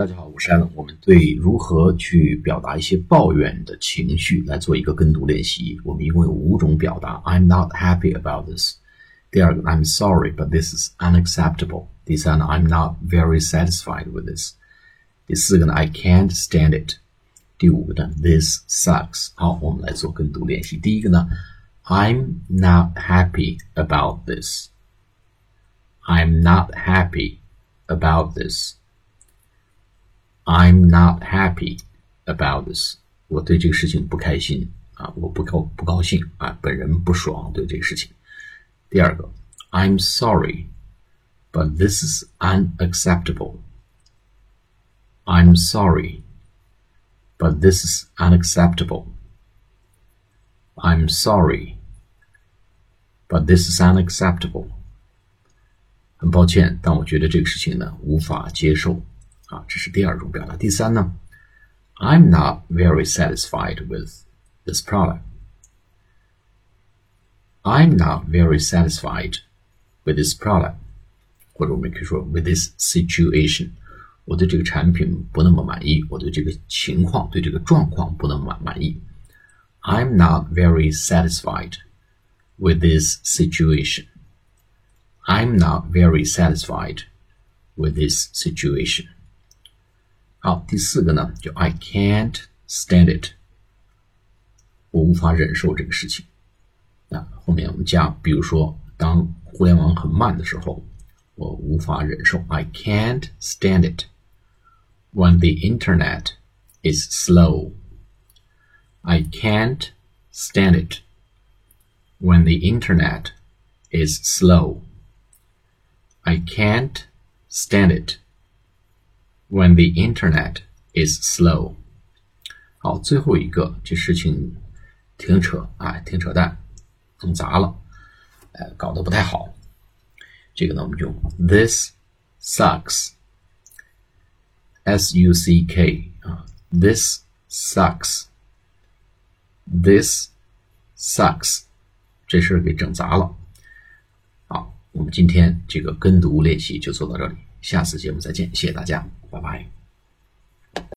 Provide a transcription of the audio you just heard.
大家好，我是艾伦。我们对如何去表达一些抱怨的情绪来做一个跟读练习。我们一共有五种表达：I'm not happy about this。第二个，I'm sorry, but this is unacceptable。第三呢，I'm not very satisfied with this。第四个呢，I can't stand it。第五个呢，This sucks。好，我们来做跟读练习。第一个呢，I'm not happy about this。I'm not happy about this。 I'm not happy about this。我对这个事情不开心啊，我不高不高兴啊，本人不爽对这个事情。第二个，I'm sorry, but this is unacceptable. I'm sorry, but this is unacceptable. I'm sorry, but this is unacceptable. 很抱歉，但我觉得这个事情呢无法接受。 啊，这是第二种表达。第三呢，I'm not very satisfied with this product. I'm not very satisfied with this product，或者我们可以说 with this situation，我对这个产品不那么满意，我对这个情况、对这个状况不那么满满意。I'm not very satisfied with this situation. I'm not very satisfied with this situation. 好，第四个呢，就 I can't stand it，我无法忍受这个事情。那后面我们加，比如说，当互联网很慢的时候，我无法忍受。I can't stand it when the internet is slow. I can't stand it when the internet is slow. I can't stand it when the internet is slow。好，最后一个这事情挺扯啊，挺扯淡，弄砸了，呃，搞得不太好。这个呢，我们用 this sucks，s u c k 啊，this sucks，this sucks，这事儿给整砸了。 我们今天这个跟读练习就做到这里。下次节目再见，谢谢大家，拜拜。